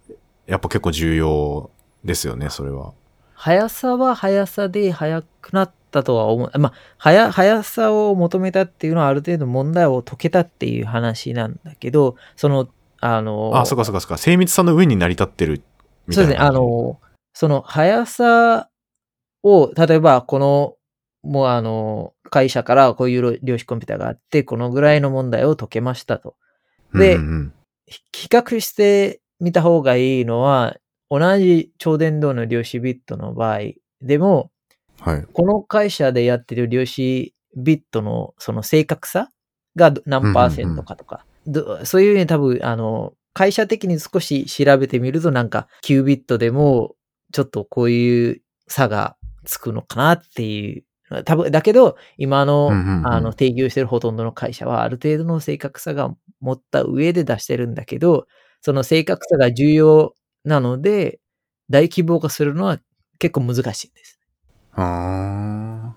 やっぱ結構重要ですよね、それは。速さは速さで速くなったとは思う。まあ、速速さを求めたっていうのはある程度問題を解けたっていう話なんだけど、その、あの、あ、そうかそうかそうか。精密さの上に成り立ってるみたいうな。そですね、あ、の、その速さを、例えばこの、もうあの、会社からこういう量子コンピューターがあって、このぐらいの問題を解けましたと。でうんうんひ比較してみた方がいいのは、同じ超電導の量子ビットの場合でも、はい。この会社でやってる量子ビットのその正確さが何パーセントかとか、どそういうふうに多分、あの、会社的に少し調べてみるとなんか9ビットでもちょっとこういう差がつくのかなっていう。多分、だけど、今の、うんうんうんあの、提供してるほとんどの会社はある程度の正確さが持った上で出してるんだけど、その正確さが重要なので、大規模化するのは結構難しいんです。あ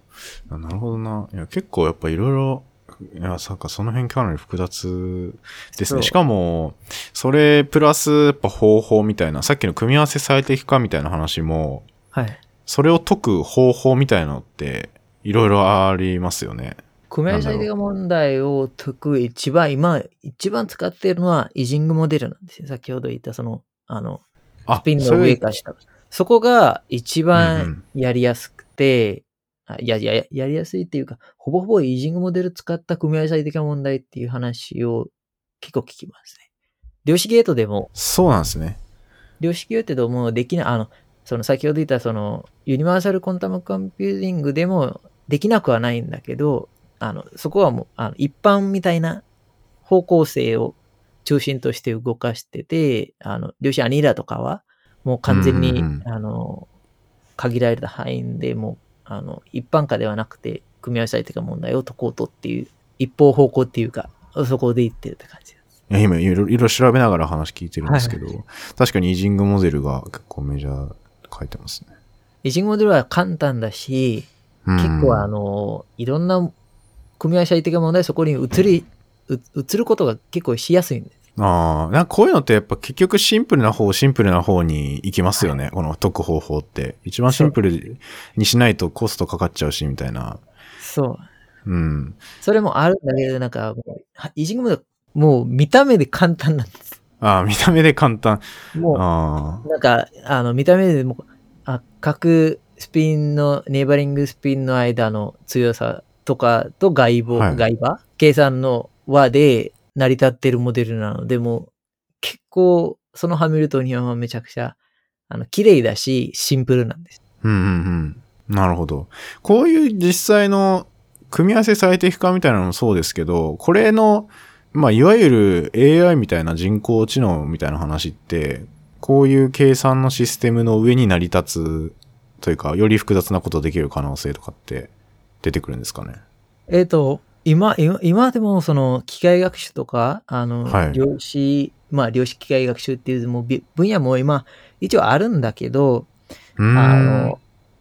あ、なるほどな。いや、結構やっぱいろいろ、いや、なんかその辺かなり複雑ですそうね。しかも、それプラスやっぱ方法みたいな、さっきの組み合わせ最適化みたいな話も、はい。それを解く方法みたいなのって、いろいろありますよね。組み合わせ最適化問題を解く一番、今、一番使っているのはイジングモデルなんですよ。先ほど言ったその、あの、あスピンの上から下。そこが一番んやりやすくて、あいやいや、やりやすいっていうか、ほぼほぼイジングモデル使った組み合わせ最適化問題っていう話を結構聞きますね。量子ゲートでも、そうなんですね。量子ゲートでもできない、あの、その先ほど言ったその Universal Quantum Computing でもできなくはないんだけど、あの、そこはもう、あの一般みたいな方向性を中心として動かしてて、あの、量子アニーラとかは、もう完全に、あの、限られた範囲でもう、あの、一般化ではなくて、組み合わせ最適な問題を解こうとっていう、一方方向っていうか、そこで言ってるって感じです。今いろいろ調べながら話聞いてるんですけど、はい確かにイージングモデルが結構メジャー書いてますね。イジングモデルは簡単だし、うん結構あの、いろんな組み合わせ最適な問題そこに移り、う移ることが結構しやすいんです。ああ、なんかこういうのってやっぱ結局シンプルな方、シンプルな方に行きますよね。この解く方法って。一番シンプルにしないとコストかかっちゃうし、みたいな。そう。うん。それもあるんだけど、なんかイジングモデル、もう見た目で簡単なんです。ああ、見た目で簡単。もあう、なんか、あの、見た目でもう、あ、各スピンの、ネイバリングスピンの間の強さとかと外部、はい外場計算の和で成り立ってるモデルなので、もう結構、そのハミルトニアはめちゃくちゃ、あの、綺麗だし、シンプルなんです。あ。うんうんうん。なるほど。こういう実際の組み合わせ最適化みたいなのもそうですけど、これの、まあ、いわゆる AI みたいな人工知能みたいな話って、こういう計算のシステムの上に成り立つというか、より複雑なことできる可能性とかって出てくるんですかね？えっ、と、今、今、今でもその機械学習とか、あの、はい量子、まあ量子機械学習っていうもうび分野も今、一応あるんだけど。あの、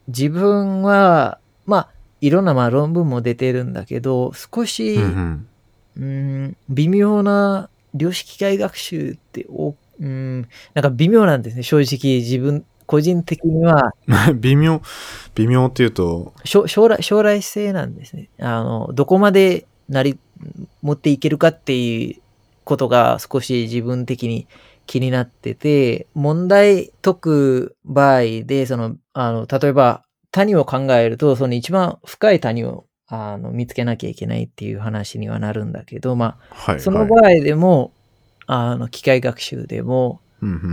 自分は、まあ、いろんなまあ論文も出てるんだけど、少し、うんうん、微妙な量子機械学習ってお、うん、なんか微妙なんですね。正直自分、個人的には、微妙、微妙っていうと、将来、将来性なんですね。あの、どこまでなり、持っていけるかっていうことが少し自分的に気になってて、問題解く場合で、その、あの、例えば谷を考えると、その一番深い谷をあの見つけなきゃいけないっていう話にはなるんだけど、まあ、はい。そのはい場合でも、あの、機械学習でも、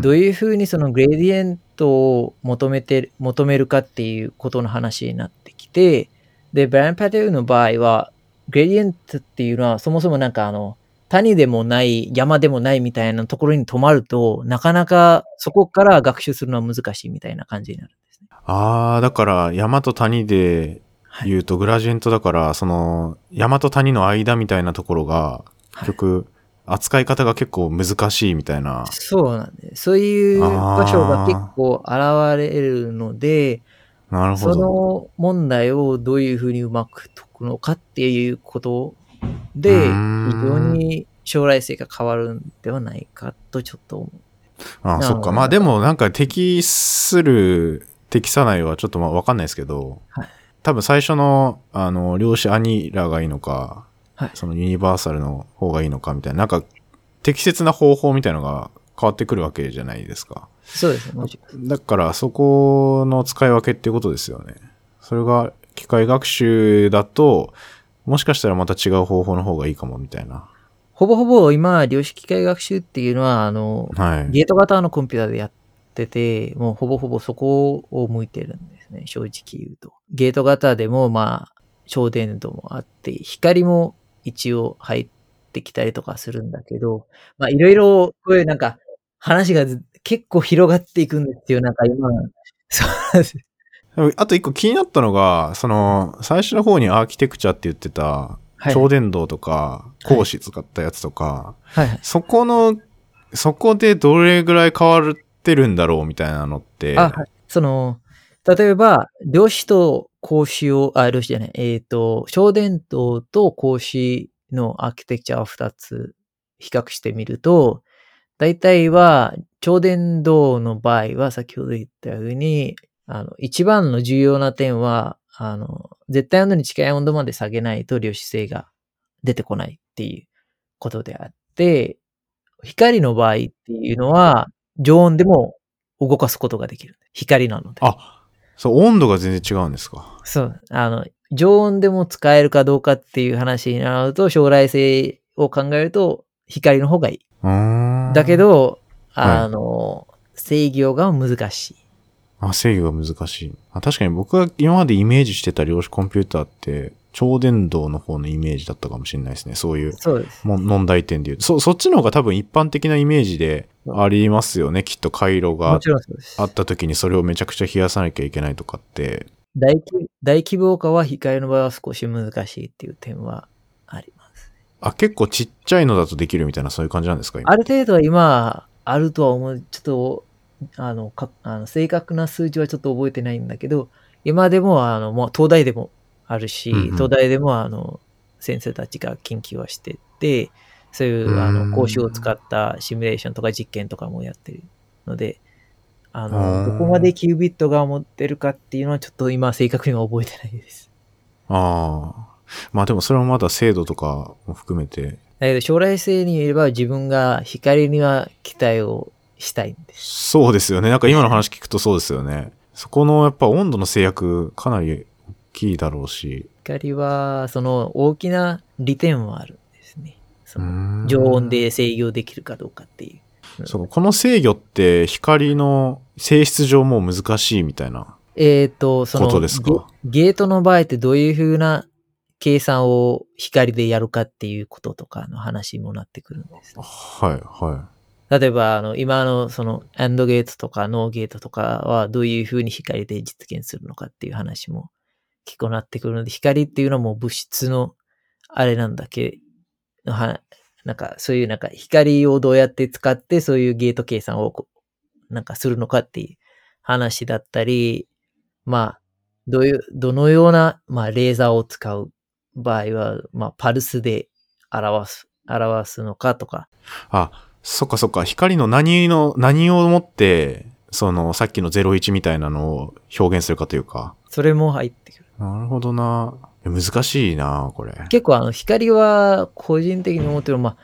どういうふうにそのグレディエントを求めて、求めるかっていうことの話になってきて、で、ブラン・パテルの場合は、グレディエントっていうのはそもそもなんかあの、谷でもない、山でもないみたいなところに止まると、なかなかそこから学習するのは難しいみたいな感じになるんですね。ああ、だから山と谷ではい。言うとグラジエントだから、その山と谷の間みたいなところが、結局、扱い方が結構難しいみたいな。そうなんです。そういう場所が結構現れるので、そなるほど。の問題をどういうふうにうまく解くのかっていうことで、非常に将来性が変わるんではないかとちょっと思う。ああ、そっか。まあでもなんか適する、適さないはちょっとまあわかんないですけど、はい多分最初の、あの、量子アニラがいいのか、はいそのユニバーサルの方がいいのかみたいな、なんか適切な方法みたいなのが変わってくるわけじゃないですか。そうですね。だからそこの使い分けってことですよね。それが機械学習だと、もしかしたらまた違う方法の方がいいかもみたいな。ほぼほぼ今、量子機械学習っていうのは、あの、はい。ゲート型のコンピューターでやってて、もうほぼほぼそこを向いてるんですね、正直言うと。ゲート型でも、まあ、超電導もあって、光も一応入ってきたりとかするんだけど、まあ、いろいろ、こういうなんか、話がず結構広がっていくんですよ、なんか今。そうです。あと一個気になったのが、その、最初の方にアーキテクチャって言ってた、はい。超電導とか、光子使ったやつとか、はいはい。そこの、そこでどれぐらい変わってるんだろうみたいなのって、あ、はい。その、例えば、量子と光子を、あ、量子じゃない、えっ、と、超電導と光子のアーキテクチャを2つ比較してみると、大体は、超電導の場合は、先ほど言ったように、あの、一番の重要な点は、あの、絶対温度に近い温度まで下げないと量子性が出てこないっていうことであって、光の場合っていうのは、常温でも動かすことができる。光なので。あ、そう、温度が全然違うんですか？そう。あの、常温でも使えるかどうかっていう話になると、将来性を考えると、光の方がいい。だけ、ど、はいあの、制御が難しい。あ、制御が難しい。あ確かに僕が今までイメージしてた量子コンピューターって、超電導の方のイメージだったかもしれないですね。そういう問題点で言うと。そ、そっちの方が多分一般的なイメージでありますよね。きっと回路があ。った時にそれをめちゃくちゃ冷やさなきゃいけないとかって。大規大規模化は光の場合は少し難しいっていう点はあります。あ、結構ちっちゃいのだとできるみたいなそういう感じなんですか今？ある程度は今、あるとは思う。ちょっと、あの、かあの正確な数字はちょっと覚えてないんだけど、今でも、あの、もう東大でもあるし、うんうん東大でも、あの、先生たちが研究はしてて、そういう、あうんの、講習を使ったシミュレーションとか実験とかもやってるので、あうの、んどこまでキュービットが持ってるかっていうのはちょっと今正確には覚えてないです。ああ。まあでもそれもまだ精度とかも含めて。だけど将来性に言えば自分が光には期待をしたいんです。そうですよね。なんか今の話聞くとそうですよね。そこのやっぱ温度の制約かなり大きいだろうし。光は、その大きな利点はあるんですね。そうの常温で制御できるかどうかっていう。そう、この制御って光の性質上もう難しいみたいな。えっ、と、そのことですか？ゲ、ゲートの場合ってどういうふうな計算を光でやるかっていうこととかの話にもなってくるんです。はい、は例えば、あの、今のその、アンドゲートとかノーゲートとかはどういうふうに光で実現するのかっていう話も結構なってくるので、光っていうのはもう物質のあれなんだけど、は、なんかそういうなんか光をどうやって使ってそういうゲート計算をなんかするのかっていう話だったり、まあ、どういう、どのような、まあ、レーザーを使う場合は、まあ、パルスで表す、表すのかとか、い。あ、そっかそっか。光の何の、何をもって、その、さっきの01みたいなのを表現するかというか。それも入ってくる。なるほどな。難しいな、これ。結構あの光は個人的に思ってるまあ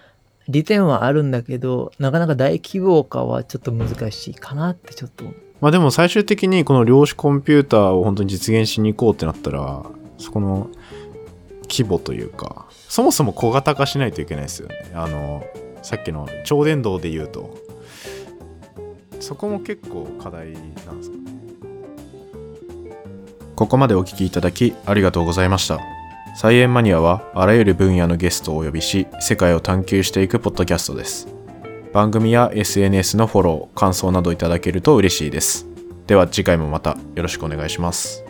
利点はあるんだけどなかなか大規模化はちょっと難しいかなってちょっとまあでも最終的にこの量子コンピューターを本当に実現しに行こうってなったら、そこの規模というか、そもそも小型化しないといけないですよね。あの、さっきの超電導で言うと、そこも結構課題なんですか？ね。ここまでお聴きいただきありがとうございました。サイエンマニアはあらゆる分野のゲストをお呼びし、世界を探求していくポッドキャストです。番組や SNS のフォロー、感想などいただけると嬉しいです。では次回もまたよろしくお願いします。